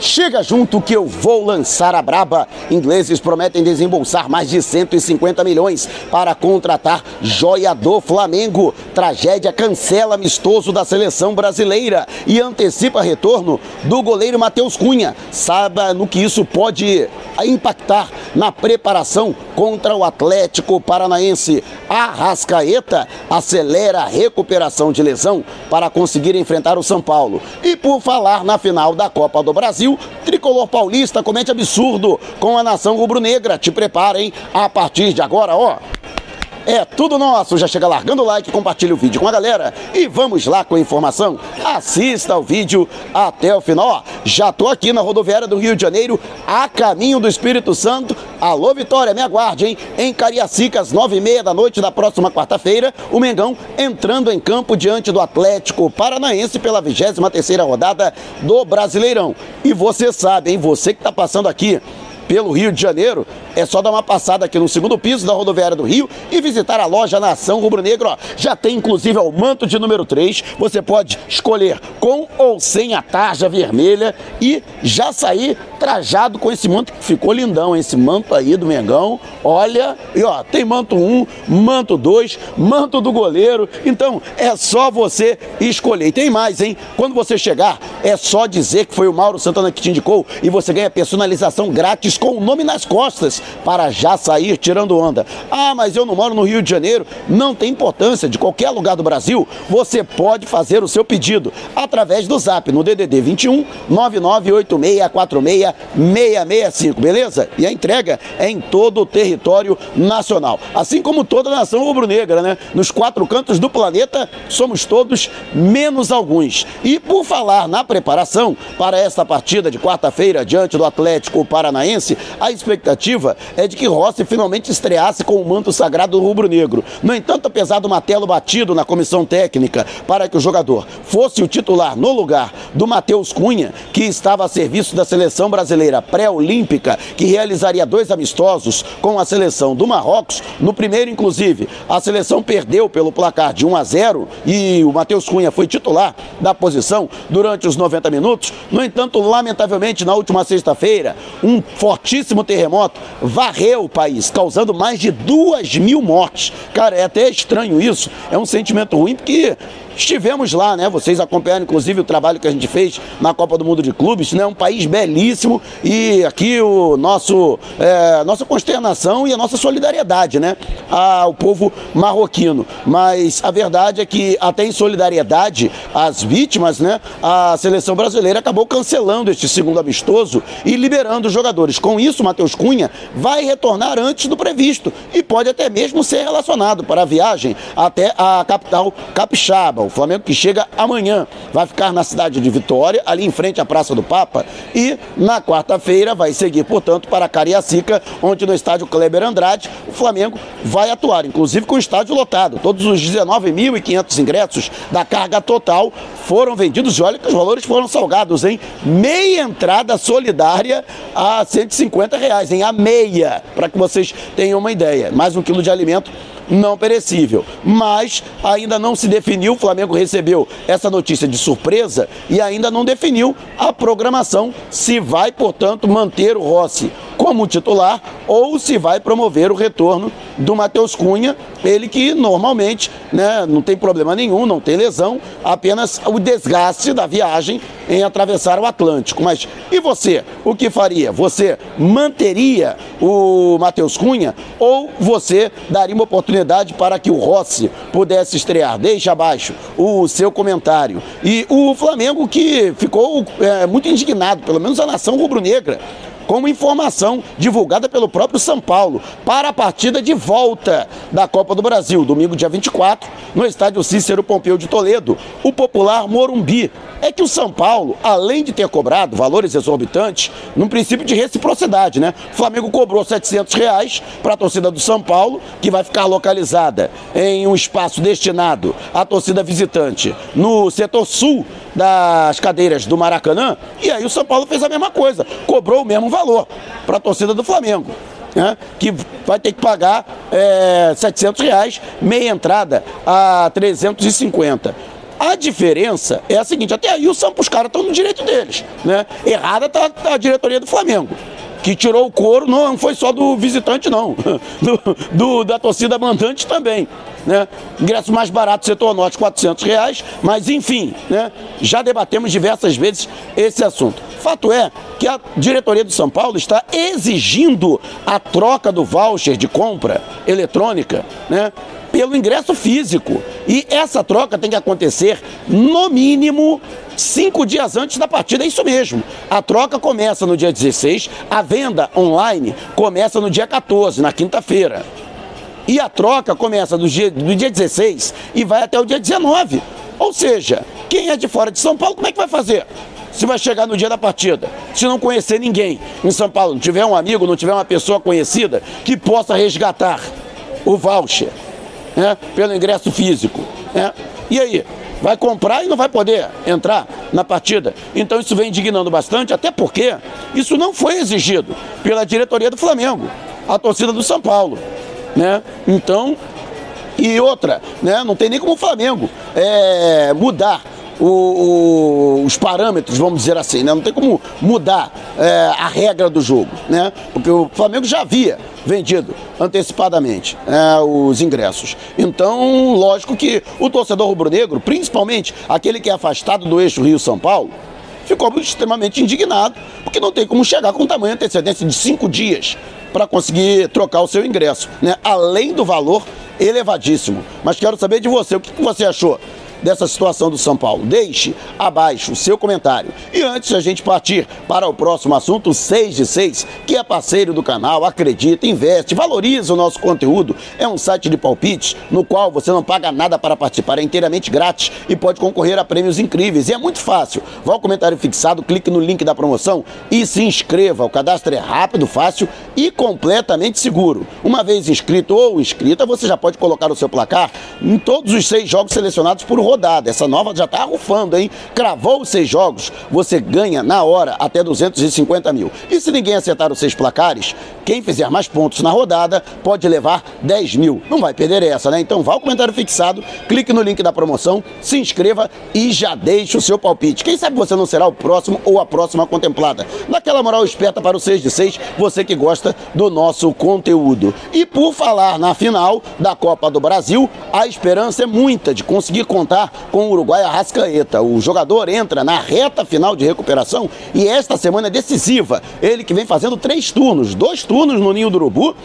Chega junto que eu vou lançar a braba. Ingleses prometem desembolsar mais de 150 milhões para contratar joia do Flamengo. Tragédia cancela amistoso da seleção brasileira e antecipa retorno do goleiro Matheus Cunha. Saiba no que isso pode impactar na preparação contra o Atlético Paranaense. Arrascaeta acelera a recuperação de lesão para conseguir enfrentar o São Paulo. E por falar na final da Copa do Brasil, tricolor paulista comete absurdo com a nação rubro-negra. Te preparem a partir de agora, ó. É tudo nosso. Já chega largando o like, compartilha o vídeo com a galera e vamos lá com a informação. Assista o vídeo até o final. Ó, já tô aqui na rodoviária do Rio de Janeiro, a caminho do Espírito Santo. Alô, Vitória, me aguarde, hein? Em Cariacica, às nove e meia da noite da próxima quarta-feira, o Mengão entrando em campo diante do Atlético Paranaense pela 23 terceira rodada do Brasileirão. E você sabe, hein? Você que tá passando aqui pelo Rio de Janeiro, é só dar uma passada aqui no segundo piso da rodoviária do Rio e visitar a loja Nação Rubro Negro. Já tem inclusive o manto de número 3. Você pode escolher com ou sem a tarja vermelha e já sair trajado com esse manto que ficou lindão, esse manto aí do Mengão. Olha, e ó, tem manto 1, manto 2, manto do goleiro. Então é só você escolher. E tem mais, hein? Quando você chegar, é só dizer que foi o Mauro Santana que te indicou e você ganha personalização grátis com o nome nas costas para já sair tirando onda. Ah, mas eu não moro no Rio de Janeiro. Não tem importância, de qualquer lugar do Brasil, você pode fazer o seu pedido através do zap no DDD 21 998646 665, beleza? E a entrega é em todo o território nacional. Assim como toda a nação rubro-negra, né? Nos quatro cantos do planeta, somos todos menos alguns. E por falar na preparação para esta partida de quarta-feira diante do Atlético Paranaense, a expectativa é de que Rossi finalmente estreasse com o manto sagrado rubro-negro. No entanto, apesar do Matelo batido na comissão técnica para que o jogador fosse o titular no lugar do Matheus Cunha, que estava a serviço da seleção brasileira pré-olímpica, que realizaria dois amistosos com a seleção do Marrocos, no primeiro, inclusive, a seleção perdeu pelo placar de 1 a 0 e o Matheus Cunha foi titular da posição durante os 90 minutos. No entanto, lamentavelmente, na última sexta-feira, um fortíssimo terremoto varreu o país, causando mais de duas mil mortes. Cara, é até estranho isso, é um sentimento ruim, porque Estivemos lá, né? Vocês acompanharam, inclusive, o trabalho que a gente fez na Copa do Mundo de Clubes, né? Um país belíssimo e aqui o nosso, é, nossa consternação e a nossa solidariedade, né? Ao povo marroquino. Mas a verdade é que, até em solidariedade às vítimas, né? A seleção brasileira acabou cancelando este segundo amistoso e liberando os jogadores. Com isso, Matheus Cunha vai retornar antes do previsto e pode até mesmo ser relacionado para a viagem até a capital capixaba o Flamengo que chega amanhã vai ficar na cidade de Vitória, ali em frente à Praça do Papa, e na quarta-feira vai seguir, portanto, para Cariacica, onde no estádio Kleber Andrade o Flamengo vai atuar, inclusive com o estádio lotado. Todos os 19.500 ingressos da carga total foram vendidos e olha que os valores foram salgados, hein? Meia entrada solidária a 150 reais, hein? A meia, para que vocês tenham uma ideia. Mais um quilo de alimento não perecível. Mas ainda não se definiu, o Flamengo recebeu essa notícia de surpresa e ainda não definiu a programação se vai, portanto, manter o Rossi como titular ou se vai promover o retorno do Matheus Cunha, ele que normalmente né, não tem problema nenhum, não tem lesão, apenas o desgaste da viagem em atravessar o Atlântico. Mas e você? O que faria? Você manteria o Matheus Cunha ou você daria uma oportunidade para que o Rossi pudesse estrear? Deixe abaixo o seu comentário. E o Flamengo que ficou é, muito indignado, pelo menos a nação rubro-negra, como informação divulgada pelo próprio São Paulo para a partida de volta da Copa do Brasil, domingo dia 24, no estádio Cícero Pompeu de Toledo, o popular Morumbi. É que o São Paulo, além de ter cobrado valores exorbitantes, num princípio de reciprocidade, né? O Flamengo cobrou 700 reais para a torcida do São Paulo, que vai ficar localizada em um espaço destinado à torcida visitante no setor sul das cadeiras do Maracanã, e aí o São Paulo fez a mesma coisa, cobrou o mesmo valor para a torcida do Flamengo. Né, que vai ter que pagar é, 700 reais, meia entrada a 350. A diferença é a seguinte, até aí o os caras estão no direito deles, né? Errada tá, tá a diretoria do Flamengo que tirou o couro não foi só do visitante, não. Do, do, da torcida mandante também. Né? Ingresso mais barato, setor norte, 400 reais. Mas, enfim, né? já debatemos diversas vezes esse assunto. Fato é que a diretoria do São Paulo está exigindo a troca do voucher de compra eletrônica, né? Pelo ingresso físico. E essa troca tem que acontecer, no mínimo, cinco dias antes da partida. É isso mesmo. A troca começa no dia 16, a venda online começa no dia 14, na quinta-feira. E a troca começa do dia, do dia 16 e vai até o dia 19. Ou seja, quem é de fora de São Paulo, como é que vai fazer? Se vai chegar no dia da partida, se não conhecer ninguém em São Paulo, não tiver um amigo, não tiver uma pessoa conhecida que possa resgatar o voucher né, pelo ingresso físico. Né? E aí? Vai comprar e não vai poder entrar na partida. Então isso vem indignando bastante, até porque isso não foi exigido pela diretoria do Flamengo, a torcida do São Paulo. Né? Então, e outra, né? não tem nem como o Flamengo é, mudar o, o, os parâmetros, vamos dizer assim, né? Não tem como mudar é, a regra do jogo, né? Porque o Flamengo já havia vendido antecipadamente é, os ingressos. Então, lógico que o torcedor rubro-negro, principalmente aquele que é afastado do eixo Rio-São Paulo, ficou extremamente indignado, porque não tem como chegar com tamanho antecedência de cinco dias para conseguir trocar o seu ingresso, né? Além do valor elevadíssimo. Mas quero saber de você, o que você achou dessa situação do São Paulo. Deixe abaixo o seu comentário. E antes a gente partir para o próximo assunto, 6 de 6, que é parceiro do canal, acredita, investe, valoriza o nosso conteúdo. É um site de palpites no qual você não paga nada para participar, é inteiramente grátis e pode concorrer a prêmios incríveis. E é muito fácil. Vá ao comentário fixado, clique no link da promoção e se inscreva. O cadastro é rápido, fácil e completamente seguro. Uma vez inscrito ou inscrita, você já pode colocar o seu placar em todos os seis jogos selecionados por rodada. Essa nova já está arrufando, hein? Cravou os seis jogos, você ganha na hora até 250 mil. E se ninguém acertar os seis placares, quem fizer mais pontos na rodada pode levar 10 mil. Não vai perder essa, né? Então vá ao comentário fixado, clique no link da promoção, se inscreva e já deixe o seu palpite. Quem sabe você não será o próximo ou a próxima contemplada. Daquela moral esperta para o 6 de 6, você que gosta do nosso conteúdo. E por falar na final da Copa do Brasil, a esperança é muita de conseguir contar com o Uruguai Arrascaeta. O jogador entra na reta final de recuperação e esta semana é decisiva. Ele que vem fazendo três turnos, dois turnos no Ninho do Urubu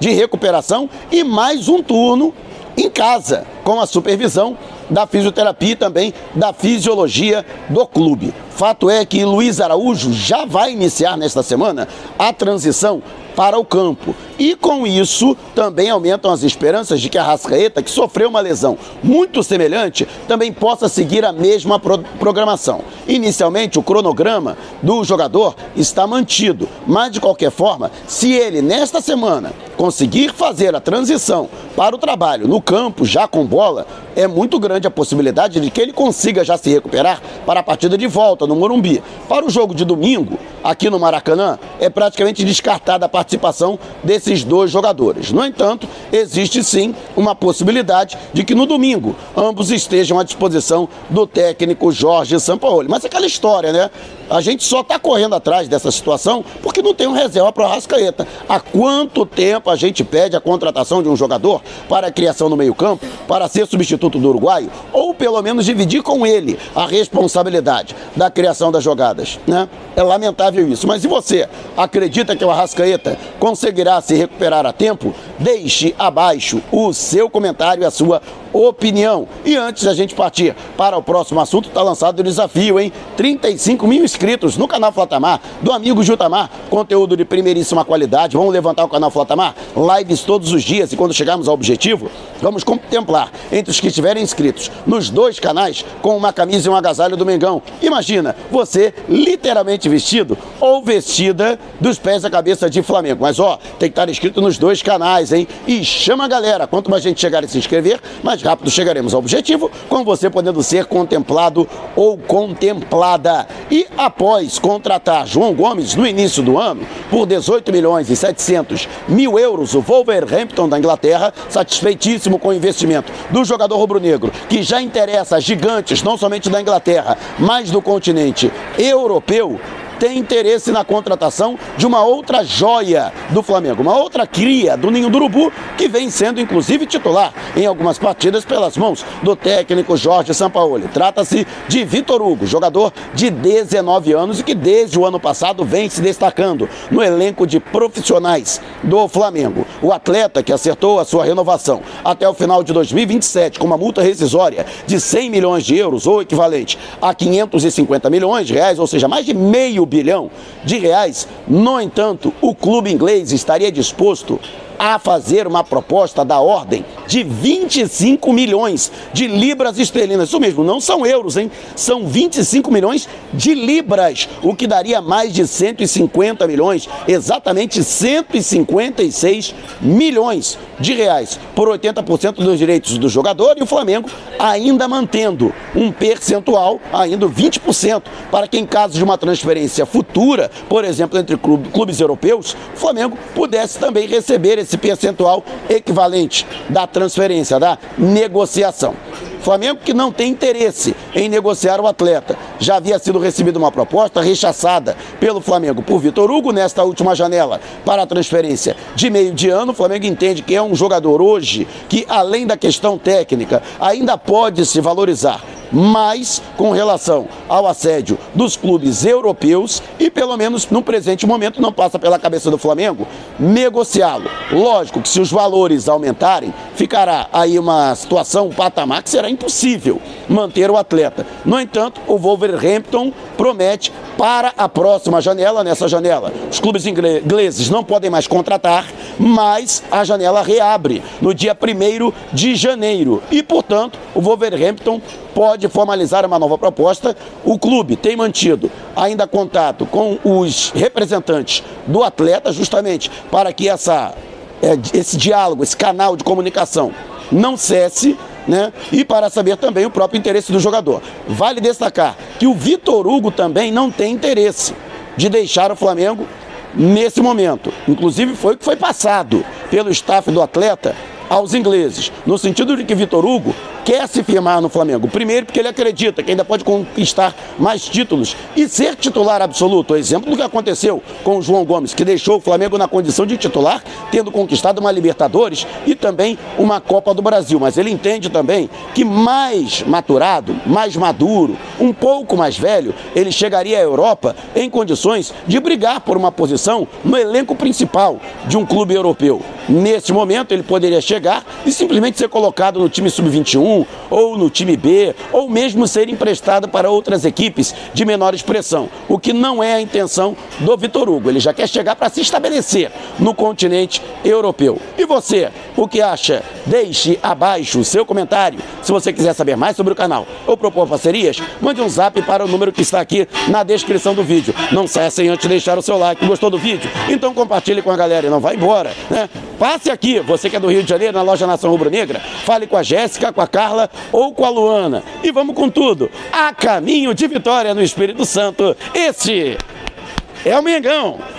de recuperação e mais um turno em casa, com a supervisão da fisioterapia e também da fisiologia do clube. Fato é que Luiz Araújo já vai iniciar nesta semana a transição para o campo. E com isso também aumentam as esperanças de que a Rascaeta, que sofreu uma lesão muito semelhante, também possa seguir a mesma pro programação. Inicialmente, o cronograma do jogador está mantido, mas de qualquer forma, se ele nesta semana conseguir fazer a transição para o trabalho no campo, já com bola, é muito grande a possibilidade de que ele consiga já se recuperar para a partida de volta no Morumbi. Para o jogo de domingo, aqui no Maracanã, é praticamente descartada a participação desses dois jogadores. No entanto, existe sim uma possibilidade de que no domingo ambos estejam à disposição do técnico Jorge Sampaoli. Mas é aquela história, né? A gente só está correndo atrás dessa situação porque não tem um reserva para o Arrascaeta. Há quanto tempo a gente pede a contratação de um jogador para a criação no meio-campo, para ser substituto do uruguaio, ou pelo menos dividir com ele a responsabilidade da criação das jogadas, né? É lamentável isso. Mas e você? Acredita que o Arrascaeta conseguirá se recuperar a tempo? Deixe abaixo o seu comentário e a sua opinião. E antes da gente partir para o próximo assunto, está lançado o desafio, hein? 35 mil inscritos no canal Flatamar, do amigo Jutamar. Conteúdo de primeiríssima qualidade. Vamos levantar o canal Flatamar? Lives todos os dias. E quando chegarmos ao objetivo, vamos contemplar entre os que estiverem inscritos nos dois canais com uma camisa e um agasalho do Mengão. Imagina, você literalmente vestido ou vestida dos pés à cabeça de Flamengo. Mas ó, tem que estar inscrito nos dois canais, hein? E chama a galera. Quanto mais gente chegar e se inscrever, mais rápido chegaremos ao objetivo, com você podendo ser contemplado ou contemplada. E após contratar João Gomes no início do ano por 18 milhões e 700 mil euros, o Wolverhampton da Inglaterra, satisfeitíssimo com o investimento do jogador rubro-negro, que já interessa gigantes, não somente da Inglaterra, mas do continente europeu, tem interesse na contratação de uma outra joia do Flamengo, uma outra cria do Ninho do Urubu, que vem sendo inclusive titular em algumas partidas pelas mãos do técnico Jorge Sampaoli. Trata-se de Vitor Hugo, jogador de 19 anos e que desde o ano passado vem se destacando no elenco de profissionais do Flamengo. O atleta que acertou a sua renovação até o final de 2027 com uma multa rescisória de 100 milhões de euros ou equivalente a 550 milhões de reais, ou seja, mais de meio bilhão de reais. No entanto, o clube inglês estaria disposto a fazer uma proposta da ordem de 25 milhões de libras esterlinas. Isso mesmo, não são euros, hein? São 25 milhões de libras, o que daria mais de 150 milhões, exatamente 156 milhões de reais por 80% dos direitos do jogador e o Flamengo ainda mantendo um percentual, ainda 20%, para que em caso de uma transferência futura, por exemplo, entre clubes europeus, o Flamengo pudesse também receber esse percentual equivalente da transferência, da negociação. Flamengo que não tem interesse em negociar o atleta. Já havia sido recebida uma proposta rechaçada pelo Flamengo por Vitor Hugo nesta última janela para a transferência de meio de ano. O Flamengo entende que é um jogador hoje que, além da questão técnica, ainda pode se valorizar mais com relação ao assédio dos clubes europeus e, pelo menos no presente momento, não passa pela cabeça do Flamengo negociá-lo. Lógico que se os valores aumentarem, ficará aí uma situação, um patamar que será impossível manter o atleta. No entanto, o Wolverhampton promete para a próxima janela, nessa janela, os clubes ingleses não podem mais contratar, mas a janela reabre no dia 1 de janeiro e, portanto, o Wolverhampton pode formalizar uma nova proposta. O clube tem mantido ainda contato com os representantes do atleta, justamente para que essa, é, esse diálogo, esse canal de comunicação não cesse. Né? E para saber também o próprio interesse do jogador. Vale destacar que o Vitor Hugo também não tem interesse de deixar o Flamengo nesse momento. Inclusive foi o que foi passado pelo staff do atleta aos ingleses, no sentido de que Vitor Hugo quer se firmar no Flamengo. Primeiro, porque ele acredita que ainda pode conquistar mais títulos e ser titular absoluto. Exemplo do que aconteceu com o João Gomes, que deixou o Flamengo na condição de titular, tendo conquistado uma Libertadores e também uma Copa do Brasil. Mas ele entende também que mais maturado, mais maduro, um pouco mais velho, ele chegaria à Europa em condições de brigar por uma posição no elenco principal de um clube europeu. Nesse momento, ele poderia chegar e simplesmente ser colocado no time sub-21 ou no time B, ou mesmo ser emprestado para outras equipes de menor expressão, o que não é a intenção do Vitor Hugo. Ele já quer chegar para se estabelecer no continente europeu. E você, o que acha? Deixe abaixo o seu comentário. Se você quiser saber mais sobre o canal ou propor parcerias, mande um zap para o número que está aqui na descrição do vídeo. Não saia sem antes deixar o seu like. Gostou do vídeo? Então compartilhe com a galera e não vá embora, né? Passe aqui, você que é do Rio de Janeiro, na loja Nação Rubro Negra, fale com a Jéssica, com a Carla ou com a Luana. E vamos com tudo. A caminho de vitória no Espírito Santo. Este é o Mengão.